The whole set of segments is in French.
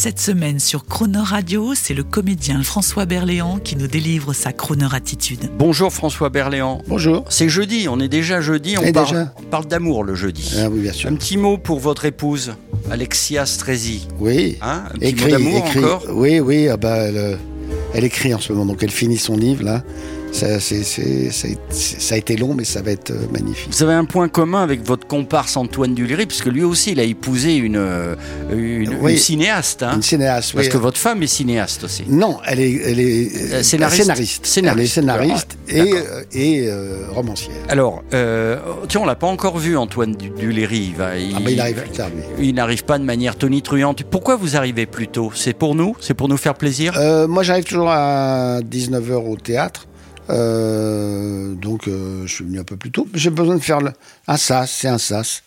Cette semaine sur Croner Radio, c'est le comédien François Berléand qui nous délivre sa Croner attitude. Bonjour François Berléand. Bonjour. C'est jeudi, on est déjà jeudi, on Et parle, déjà on parle d'amour le jeudi. Ah oui, bien sûr. Un petit mot pour votre épouse, Alexia Strezi. Oui. Hein Un petit mot d'amour encore? Oui, oui. ah bah, elle, euh, elle écrit en ce moment, donc elle finit son livre là. Ça, a été- ça a été long, mais ça va être euh, magnifique. Vous avez un point commun avec votre comparse Antoine Duléry, puisque lui aussi, il a épousé une, euh, une, Oui. une cinéaste. hein. Une cinéaste. Parce oui. que votre femme est cinéaste aussi. Non, elle est, elle est Euh, euh, scénariste. scénariste. Scénariste. Elle est scénariste Ah, et, euh, romancière. Alors, euh, tiens, on l'a pas encore vu, Antoine Du- Duléry. Il, Ah bah, il arrive plus tard, lui. Il n'arrive pas de manière tonitruante. Pourquoi vous arrivez plus tôt? C'est pour nous? C'est pour nous faire plaisir? Euh, moi, j'arrive toujours à 19h au théâtre. Euh, donc, euh, je suis venu un peu plus tôt. J'ai besoin de faire le- un sas, c'est un sas.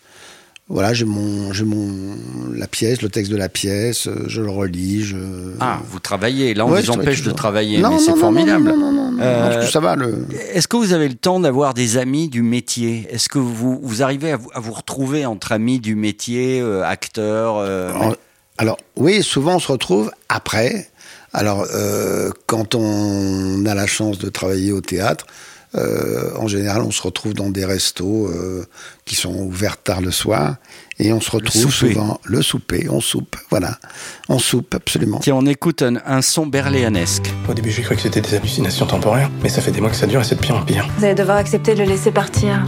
Voilà, j'ai mon, j'ai mon, la pièce, le texte de la pièce, euh, je le relis, je. Ah, vous travaillez. Là, on Ouais, vous empêche de travailler, Non, mais non, c'est non, formidable. Non, non, non, Euh, ça va. Le... Est-ce que vous avez le temps d'avoir des amis du métier? Est-ce que vous, vous arrivez à vous, à vous retrouver entre amis du métier, acteurs Alors, oui, souvent on se retrouve après. Alors, euh, quand on a la chance de travailler au théâtre, euh, en général, on se retrouve dans des restos euh, qui sont ouverts tard le soir. Et on se retrouve souper. souvent le souper, on soupe, voilà. On soupe, absolument. Tiens, on écoute un, un son berléanesque. Au début, j'ai cru que c'était des hallucinations temporaires, mais ça fait des mois que ça dure et c'est de pire en pire. Vous allez devoir accepter de le laisser partir.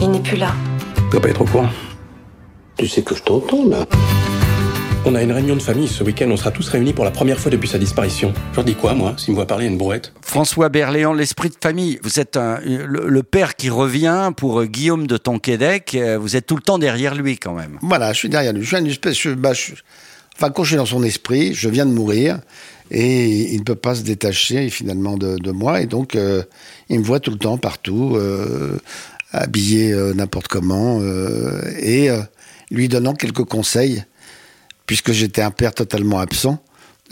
Il n'est plus là. Tu dois pas être au courant. Tu sais que je t'entends là. On a une réunion de famille ce week-end, on sera tous réunis pour la première fois depuis sa disparition. Je leur dis quoi, moi, s'ils me voient parler à une brouette François Berléand, l'esprit de famille. Vous êtes un- le, le père qui revient pour euh, Guillaume de Tonquédec. Euh, Vous êtes tout le temps derrière lui quand même. Voilà, je suis derrière lui. Je suis une espèce. je- bah, je- enfin, quand je suis dans son esprit, je viens de mourir et il ne peut pas se détacher finalement de, de moi. Et donc, euh, il me voit tout le temps, partout, euh, habillé euh, n'importe comment euh, et euh, lui donnant quelques conseils, puisque j'étais un père totalement absent.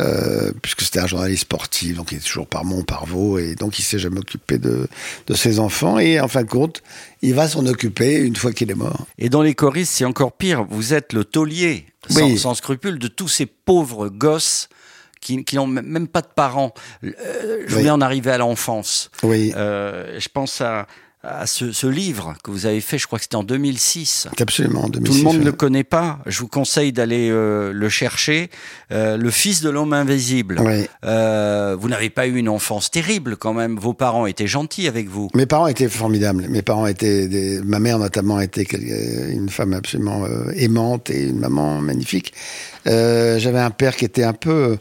euh, puisque c'était un journaliste sportif, donc il était toujours par Mont, par Vaux, et donc il s'est jamais occupé de, de ses enfants. Et en fin de compte, il va s'en occuper une fois qu'il est mort. Et dans les choristes, c'est encore pire. Vous êtes le taulier, sans, Oui. sans scrupule, de tous ces pauvres gosses qui, qui n'ont même pas de parents. Euh, je Oui. voulais en arriver à l'enfance. Oui. Euh, je pense à, à ce, ce livre que vous avez fait, je crois que c'était en 2006. C'est absolument en Tout 2006. le monde ne ouais. le connaît pas. Je vous conseille d'aller euh, le chercher. Euh, le fils de l'homme invisible. Ouais. Euh, vous n'avez pas eu une enfance terrible quand même. Vos parents étaient gentils avec vous. Mes parents étaient formidables. Mes parents étaient, des... ma mère notamment était euh, une femme absolument euh, aimante et une maman magnifique. Euh, J'avais un père qui était un peu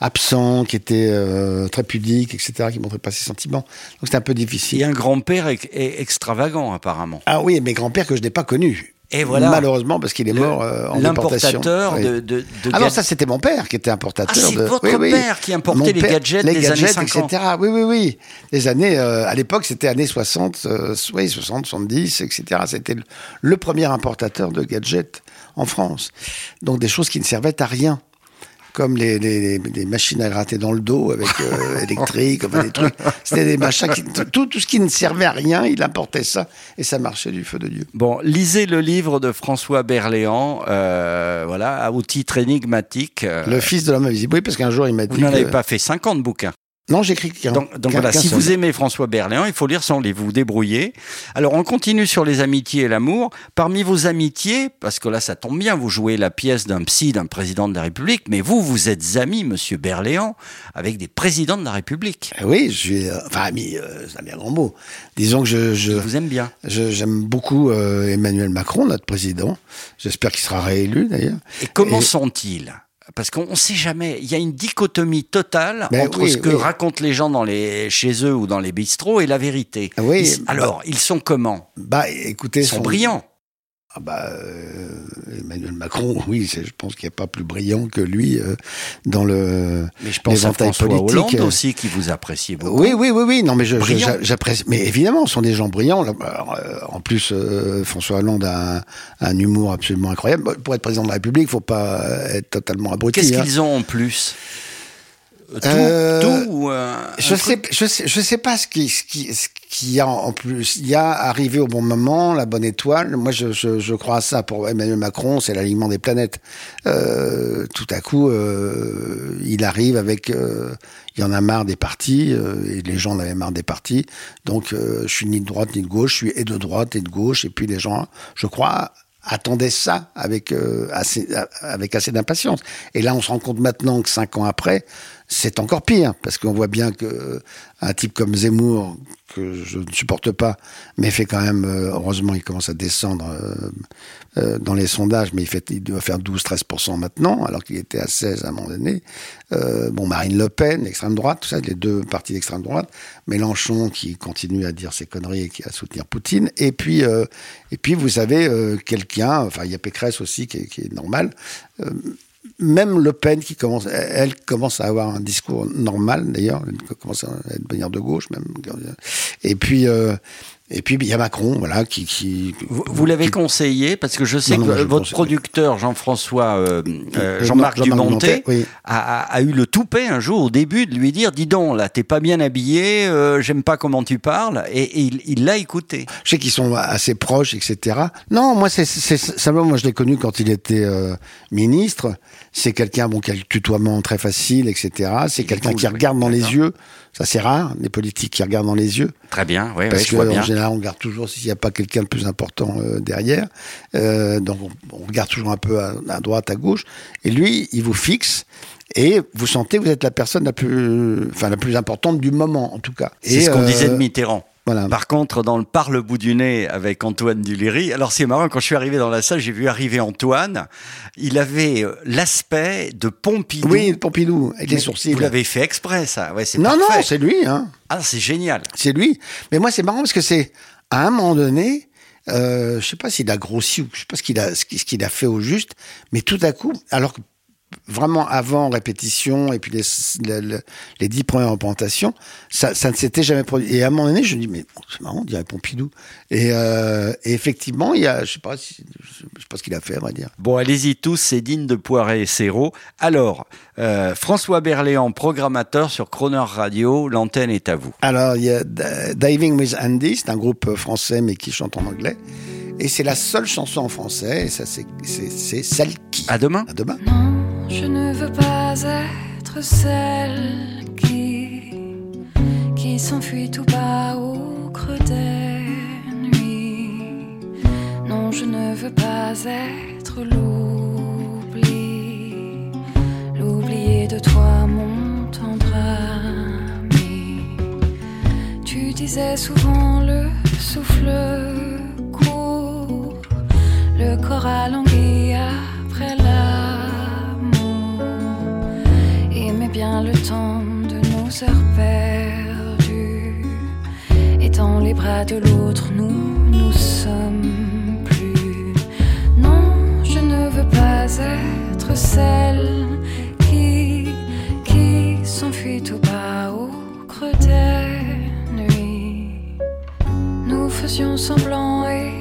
absent, qui était euh, très pudique, etc., qui montrait pas ses sentiments. Donc c'était un peu Et difficile. un grand-père est extravagant apparemment. Ah oui, mes grands-pères que je n'ai pas connus. Et voilà. Malheureusement, parce qu'il est mort euh, en déportation. L'importateur Oui. de, de, de Ah non, ça c'était mon père qui était importateur. Ah, c'est de... votre Oui, oui. père qui importait Mon les père- gadgets les des années gadgets, 50. etc. Oui, oui, oui. Les années, euh, à l'époque, c'était années 60, euh, oui, 60, 70, etc. C'était le, le premier importateur de gadgets en France. Donc des choses qui ne servaient à rien. Comme les, les, les machines à gratter dans le dos avec euh, électrique, enfin des trucs. C'était des machins qui, tout, tout ce qui ne servait à rien, il importait ça et ça marchait du feu de Dieu. Bon, lisez le livre de François Berléand, euh, voilà, au titre énigmatique. euh, Le fils de l'homme invisible. Oui, parce qu'un jour il m'a dit. vous n'en avez pas fait 50 bouquins. Non, j'écris qu'un. Donc, donc voilà, si seul. vous aimez François Berléand, il faut lire son livre, vous vous débrouillez. Alors on continue sur les amitiés et l'amour. Parmi vos amitiés, parce que là ça tombe bien, vous jouez la pièce d'un psy, d'un président de la République, mais vous, vous êtes ami, monsieur Berléand, avec des présidents de la République. Eh Oui, je suis. euh, enfin, ami, euh, c'est un bien grand mot. Disons que je. je vous aime bien. J'aime beaucoup euh, Emmanuel Macron, notre président. J'espère qu'il sera réélu d'ailleurs. Et comment Et- sont-ils? Parce qu'on ne sait jamais, il y a une dichotomie totale Ben entre oui, ce que oui. racontent les gens dans les, chez eux ou dans les bistrots et la vérité. Oui, Ils- alors, ils sont comment? Bah, écoutez, Ils sont son- brillants. Ah bah, euh, Emmanuel Macron, oui, je pense qu'il n'y a pas plus brillant que lui euh, dans le Mais je pense à François politique. Hollande aussi, qui vous appréciait beaucoup. Oui, oui, oui, oui. Non, mais j'apprécie. Mais évidemment, ce sont des gens brillants. Alors, euh, en plus, euh, François Hollande a un, un humour absolument incroyable. Pour être président de la République, il faut pas euh, être totalement abruti. Qu'est-ce hein. qu'ils ont en plus? Tout, Euh, tout ou, euh, Je sais, je sais, je sais pas ce qui, ce qui, ce qu'il y a en plus. Il y a arrivé au bon moment, la bonne étoile. Moi, je, je, je crois à ça. Pour Emmanuel Macron, c'est l'alignement des planètes. Euh, tout à coup, euh, il arrive avec. euh, il y en a marre des partis euh, et les gens en avaient marre des partis. Donc, euh, je suis ni de droite ni de gauche. Je suis et de droite et de gauche. Et puis les gens, je crois, attendaient ça avec euh, assez avec assez d'impatience. Et là, on se rend compte maintenant que cinq ans après, c'est encore pire parce qu'on voit bien que euh, un type comme Zemmour que je ne supporte pas, mais fait quand même euh, heureusement il commence à descendre euh, dans les sondages, mais il fait il doit faire 12-13% maintenant, alors qu'il était à 16 à un moment donné. Euh, bon, Marine Le Pen, l'extrême droite, tout ça, les deux partis d'extrême droite, Mélenchon qui continue à dire ses conneries et qui à soutenir Poutine, et puis euh, et puis vous savez euh, quelqu'un, enfin il y a Pécresse aussi qui est, qui est normal. Même Le Pen qui commence, elle commence à avoir un discours normal d'ailleurs, elle commence à devenir de gauche même. Et puis euh, et puis il y a Macron, voilà, qui qui. Vous, vous l'avez conseillé parce que je sais Non, que je votre conseille. producteur Jean-François euh, euh, Euh, Jean-Marc Dumontet, oui. a, eu le toupet un jour au début de lui dire dis donc là t'es pas bien habillé, euh, j'aime pas comment tu parles et, et il l'a écouté. Je sais qu'ils sont assez proches, etc. Non, moi, c'est simplement, moi, je l'ai connu quand il était ministre. C'est quelqu'un, bon, qui a le tutoiement très facile, etc. C'est quelqu'un qui regarde dans les yeux. Ça, c'est rare, les politiques qui regardent dans les yeux. Très bien, oui, Parce oui, je que vois en bien. Général, on regarde toujours s'il n'y a pas quelqu'un de plus important euh, derrière. Euh, donc, on, on regarde toujours un peu à, à droite, à gauche. Et lui, il vous fixe. Et vous sentez que vous êtes la personne la plus, enfin, la plus importante du moment, en tout cas. C'est Et, ce qu'on euh, disait de Mitterrand. Voilà. Par contre, dans le Par le bout du nez avec Antoine Duléry, alors c'est marrant, quand je suis arrivé dans la salle, j'ai vu arriver Antoine, il avait euh, l'aspect de Pompidou. Oui, Pompidou, avec les sourcils. Vous l'avez fait exprès, ça. Ouais, Non, parfait. non, c'est lui, hein. Ah, c'est génial. C'est lui. Mais moi, c'est marrant parce que c'est à un moment donné, euh, je sais pas s'il a grossi ou je sais pas ce qu'il a, ce qu'il a fait au juste, mais tout à coup, alors que vraiment avant répétition et puis les, le- le- les dix premières représentations, ça, ça ne s'était jamais produit. Et à un moment donné, je me dis, mais bon, c'est marrant, on dirait Pompidou. Et, euh, et effectivement, il y a, je sais pas, si, je sais pas ce qu'il a fait, on va dire. Bon, allez-y tous, c'est digne de Poiret et Serrault. Alors, euh, François Berléand, programmateur sur Croner Radio, l'antenne est à vous. Alors, il y a D- Diving with Andy, c'est un groupe français mais qui chante en anglais. Et c'est la seule chanson en français, et ça, c'est celle qui. À demain. À demain. Non, je ne veux pas être celle qui, qui s'enfuit tout bas au creux des nuits. Non, je ne veux pas être l'oubli, l'oublié de toi, mon tendre ami. Tu disais souvent le souffle court, le corps allongé Et dans les bras de l'autre, nous nous sommes plus. Non, je ne veux pas être celle qui, qui s'enfuit tout bas au creux des nuits. Nous faisions semblant et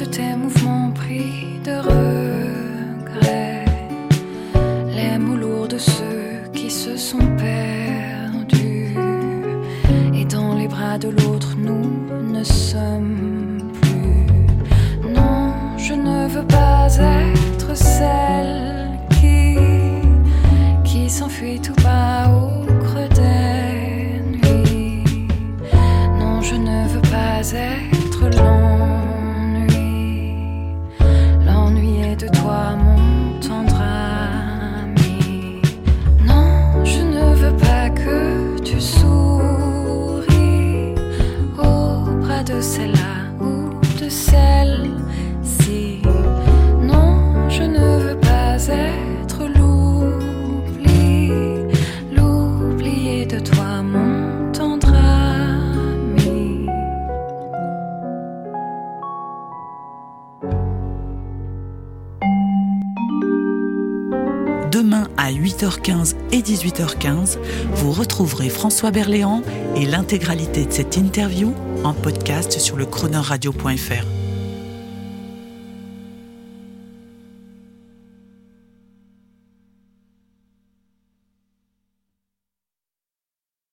de tes mouvements pris de regret, les mots lourds de ceux qui se sont perdus, et dans les bras de l'autre, nous ne sommes plus. Non, je ne veux pas être celle. De celle-là ou de celle-ci. Non, je ne veux pas être l'oubli, l'oublié de toi, mon tendre ami. Demain à 8h15 et 18h15, vous retrouverez François Berléand et l'intégralité de cette interview en podcast sur le chroneurradio.fr.